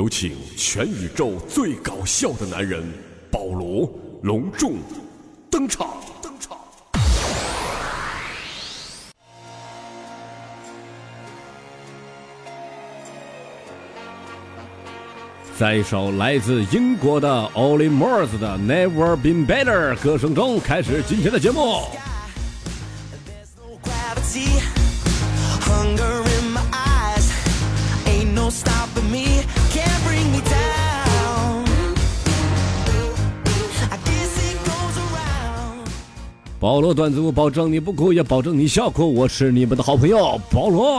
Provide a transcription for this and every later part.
有请全宇宙最搞笑的男人保罗隆重登场。登场。在一首来自英国的 Olly Murs 的 Never Been Better 歌声中，开始今天的节目。保罗段子我保证你不哭，也保证你笑哭。我是你们的好朋友保罗。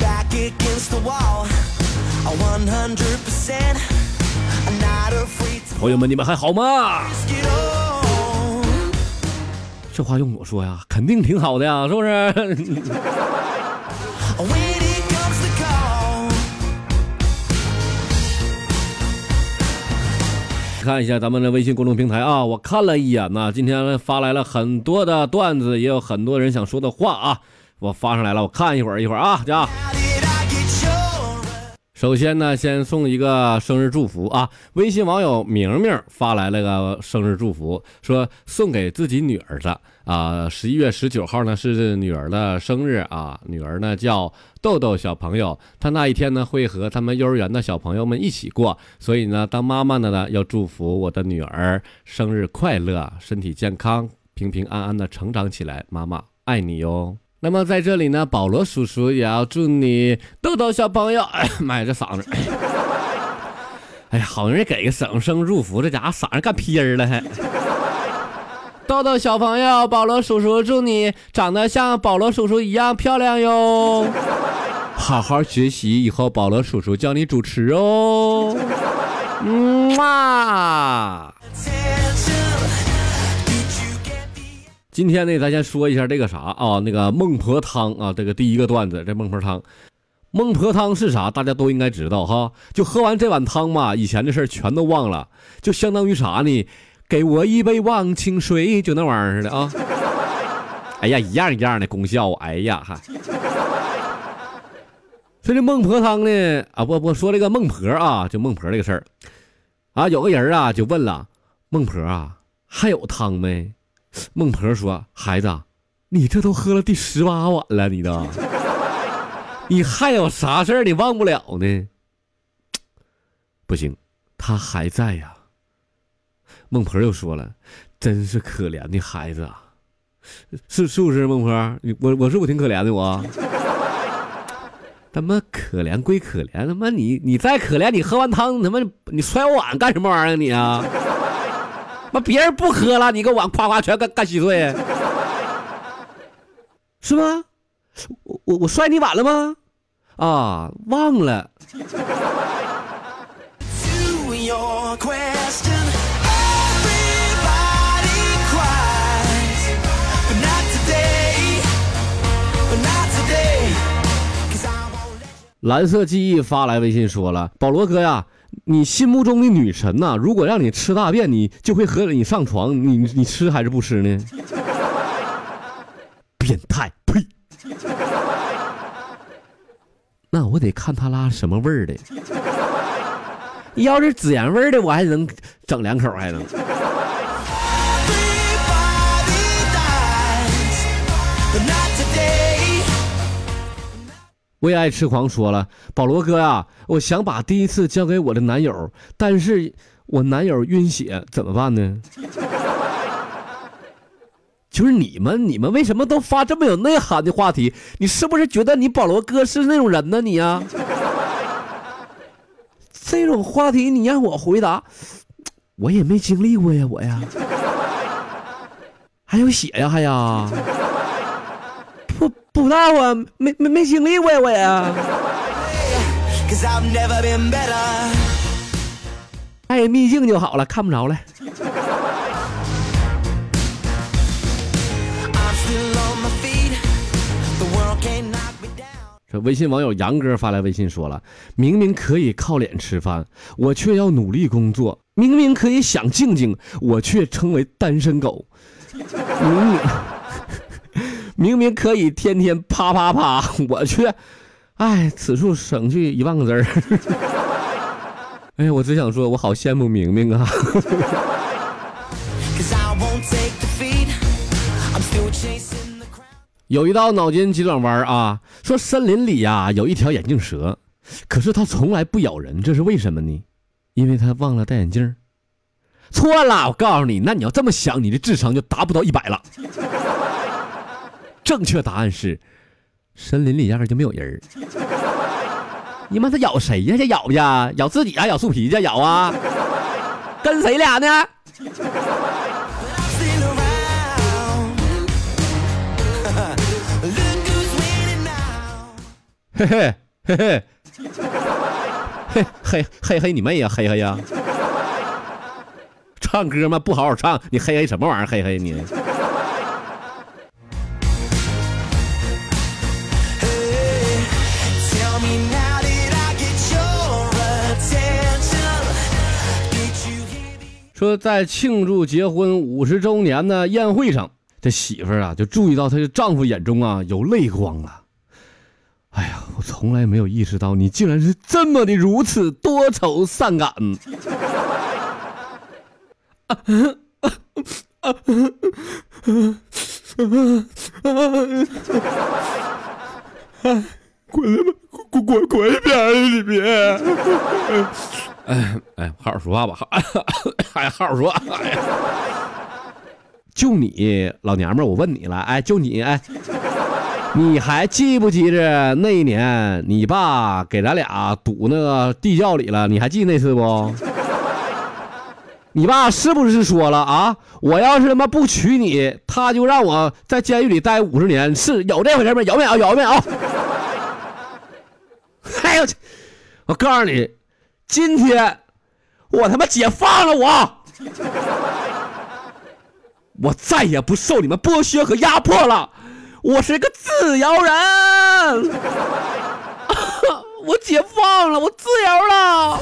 Back against the wall, 100%. I'm not afraid to 朋友们，你们还好吗.这话用我说呀，肯定挺好的呀，是不是？看一下咱们的微信公众平台啊，我看了一眼呢，今天发来了很多的段子，也有很多人想说的话啊，我发上来了，我看一会儿一会儿啊，家。首先呢，先送一个生日祝福啊！微信网友明明发来了个生日祝福，说送给自己女儿的啊。十一月十九号呢是女儿的生日啊，女儿呢叫豆豆小朋友，她那一天呢会和他们幼儿园的小朋友们一起过，所以呢，当妈妈的呢要祝福我的女儿生日快乐，身体健康，平平安安的成长起来，妈妈爱你哟。那么在这里呢，保罗叔叔也要祝你豆豆小朋友，哎呀妈呀，这嗓子，哎呀，好容易给个生生祝福，这家伙嗓子干劈儿了还。豆豆小朋友，保罗叔叔祝你长得像保罗叔叔一样漂亮哟！好好学习，以后保罗叔叔教你主持哦。嗯嘛。今天呢，咱先说一下这个啥啊，那个孟婆汤啊，这个第一个段子，这孟婆汤，孟婆汤是啥？大家都应该知道哈。就喝完这碗汤嘛，以前的事全都忘了，就相当于啥呢？给我一杯忘情水，就那玩意儿似的啊。哎呀，一样一样的功效，哎呀哈。说这孟婆汤呢，啊不不说这个孟婆啊，就孟婆这个事儿，啊有个人啊就问了孟婆啊，还有汤没？孟婆说：“孩子，你这都喝了第十八碗了，你都，你还有啥事儿你忘不了呢？不行，他还在呀。”孟婆又说了：“真是可怜的孩子啊，是是不是？孟婆，你我我是不是挺可怜的我？他妈可怜归可怜，他妈你你再可怜，你喝完汤他妈你摔碗干什么玩意儿你啊？”妈，别人不喝了，你个碗夸夸全干干稀碎，是吗？我我我摔你碗了吗？啊，忘了。蓝色记忆发来微信说了：“保罗哥呀，你心目中的女神呐、如果让你吃大便，你就会和你上床，你你吃还是不吃呢？”变态，呸！那我得看他拉什么味儿的。要是孜然味儿的，我还能整两口，还能。为爱痴狂说了，保罗哥呀、我想把第一次交给我的男友，但是我男友晕血，怎么办呢？就是你们，你们为什么都发这么有内涵的话题？你是不是觉得你保罗哥是那种人呢？你呀、这种话题你让我回答，我也没经历过呀，我呀，还有血呀，还呀。不不知道啊，没没没经历过呀，我也。戴秘境就好了，看不着了。这微信网友杨哥发来微信说了：“明明可以靠脸吃饭，我却要努力工作；明明可以想静静，我却成为单身狗；明明明明可以天天啪啪啪，我却……哎，此处省去一万个字儿。哎呀，我只想说，我好羡慕明明啊. 有一道脑筋急转弯啊，说森林里呀、有一条眼镜蛇，可是它从来不咬人，这是为什么呢？因为它忘了戴眼镜。错了，我告诉你，那你要这么想，你的智商就达不到一百了。正确答案是，森林里压根就没有人。你妈他咬谁呀？这咬呀，咬自己啊，咬树皮去咬啊？跟谁俩呢？嘿嘿嘿嘿，嘿嘿嘿嘿你妹呀，嘿嘿呀！唱歌嘛不好好唱，你嘿嘿什么玩意儿？嘿嘿你！说在庆祝结婚五十周年的宴会上，这媳妇儿啊就注意到她的丈夫眼中啊有泪光了。哎呀，我从来没有意识到你竟然是这么的如此多愁善感。滚他妈滚滚滚一边去你别！哎 哎，好好说话吧，好，哎，好好说。哎，就你老娘们儿，我问你了，哎，就你，哎，你还记不记着那一年你爸给咱俩堵那个地窖里了？你还记那次不？你爸是不是说了啊？我要是他妈不娶你，他就让我在监狱里待五十年，是有这回事吗？有没有？有没有？哎呦我去！我告诉你，今天我他妈解放了我，我再也不受你们剥削和压迫了，我是个自由人，我解放了，我自由了。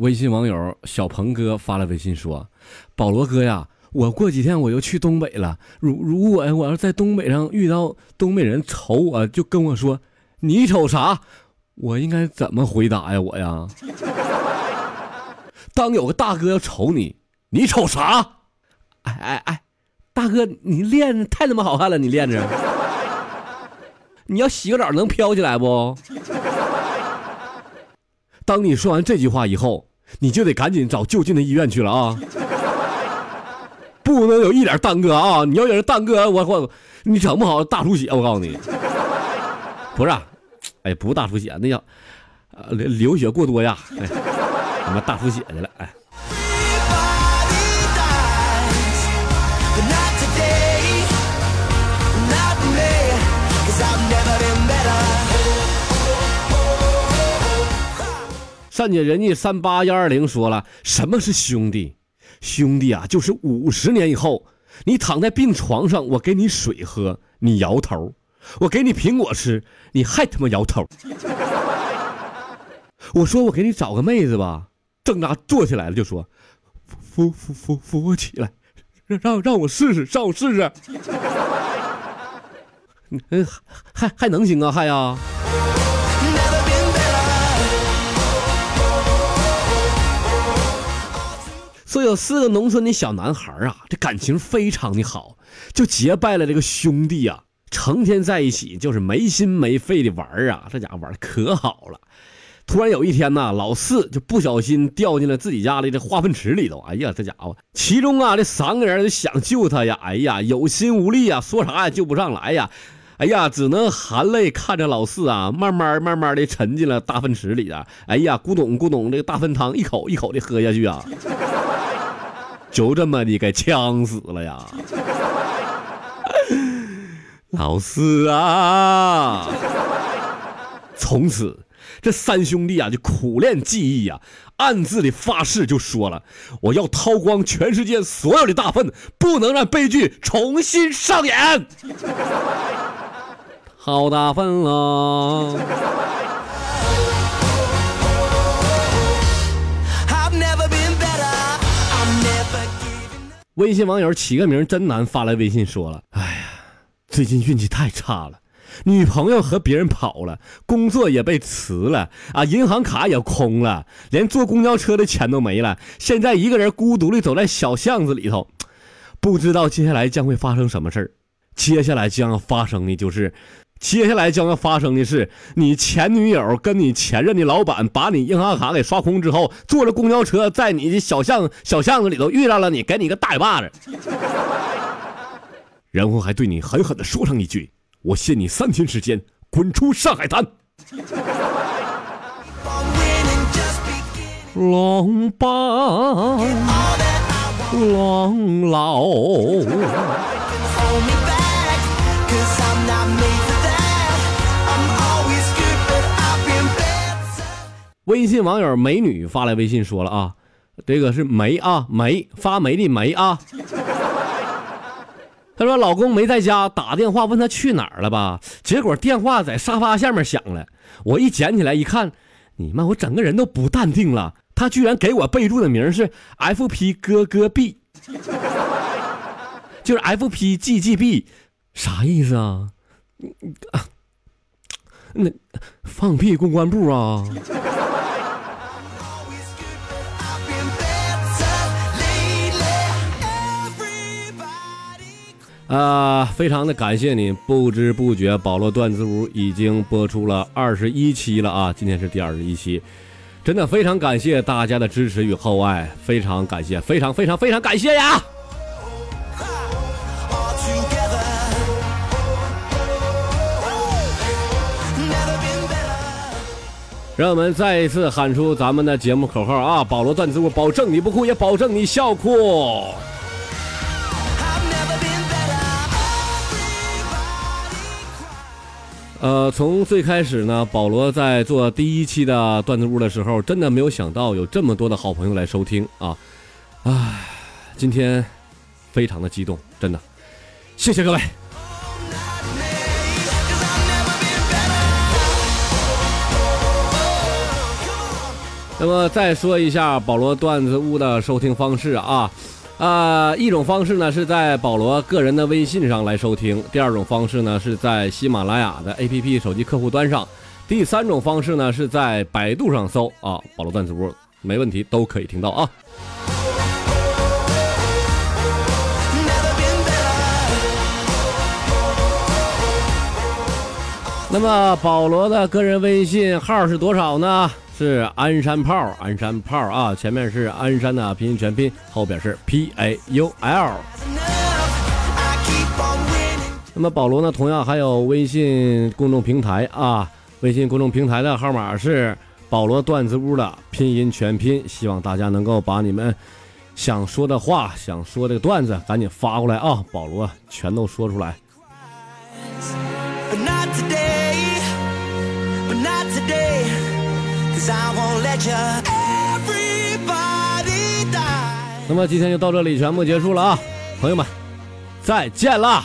微信网友小鹏哥发了微信说：“保罗哥呀，我过几天我又去东北了。如如果我要在东北上遇到东北人瞅我，就跟我说你瞅啥？我应该怎么回答呀？我呀，当有个大哥要瞅你，你瞅啥？哎哎哎，大哥，你练太他妈好看了，你练着。你要洗个澡能飘起来不？”当你说完这句话以后，你就得赶紧找就近的医院去了啊！不能有一点耽搁啊！你要有人耽搁，我我你整不好大出血，我告诉你，不是，哎，不大出血，那叫呃流流血过多呀，哎，他妈大出血去了，哎，善解人家三八幺二零说了，什么是兄弟？兄弟啊，就是五十年以后，你躺在病床上，我给你水喝，你摇头；我给你苹果吃，你还他妈摇头。我说我给你找个妹子吧，挣扎坐起来了，就说扶扶扶扶我起来，让让让我试试，让我试试。还还还能行啊，还呀、说有四个农村的小男孩啊，这感情非常的好，就结拜了这个兄弟啊，成天在一起就是没心没肺的玩啊，这家伙玩的可好了。突然有一天呐，老四就不小心掉进了自己家的这化粪池里头。哎呀，这家伙，其中啊这三个人想救他呀，哎呀，有心无力啊，说啥也救不上来呀。哎呀，只能含泪看着老四啊，慢慢慢慢的沉进了大粪池里啊。哎呀，咕咚咕咚，这个大粪汤一口一口的喝下去啊。就这么的给呛死了呀！老四啊，从此这三兄弟啊就苦练技艺呀、暗自的发誓就说了：我要掏光全世界所有的大粪，不能让悲剧重新上演。好大粪啊！微信网友起个名真难发来微信说了：“哎呀，最近运气太差了，女朋友和别人跑了，工作也被辞了啊，银行卡也空了，连坐公交车的钱都没了。现在一个人孤独的走在小巷子里头，不知道接下来将会发生什么事儿。接下来将要发生的就是。”接下来将要发生的是，你前女友跟你前任的老板把你银行卡给刷空之后，坐着公交车在你的小巷小巷子里头遇到了你，给你个大嘴巴子，然后还对你狠狠的说上一句：“我限你三天时间滚出上海滩。On winning just begin. ”狼吧，All that I want 狼老。微信网友美女发来微信说了啊，这个是梅啊梅发霉的霉啊。她说老公没在家，打电话问他去哪儿了吧，结果电话在沙发下面响了，我一捡起来一看，你妈我整个人都不淡定了，他居然给我备注的名是 FP 哥哥 B，就是 FP GGB，啥意思啊？啊那放屁公关部啊？啊、非常的感谢你！不知不觉，保罗段子屋已经播出了二十一期了啊，今天是第二十一期，真的非常感谢大家的支持与厚爱，非常感谢，非常非常非常感谢呀！让我们再一次喊出咱们的节目口号啊！保罗段子屋，保证你不哭，也保证你笑哭。呃，从最开始呢，保罗在做第一期的段子屋的时候，真的没有想到有这么多的好朋友来收听啊！啊，今天非常的激动，真的，谢谢各位。那么再说一下保罗段子屋的收听方式啊，啊、一种方式呢是在保罗个人的微信上来收听，第二种方式呢是在喜马拉雅的 APP 手机客户端上，第三种方式呢是在百度上搜啊，保罗段子屋没问题，都可以听到啊。那么保罗的个人微信号是多少呢？是鞍山炮，鞍山炮啊，前面是鞍山的拼音全拼，后边是 P A U L。那么保罗呢，同样还有微信公众平台啊，微信公众平台的号码是保罗段子屋的拼音全拼，希望大家能够把你们想说的话、想说的段子赶紧发过来啊，保罗全都说出来。But not today. But not today. 那么今天就到这里，全部结束了啊，朋友们，再见啦！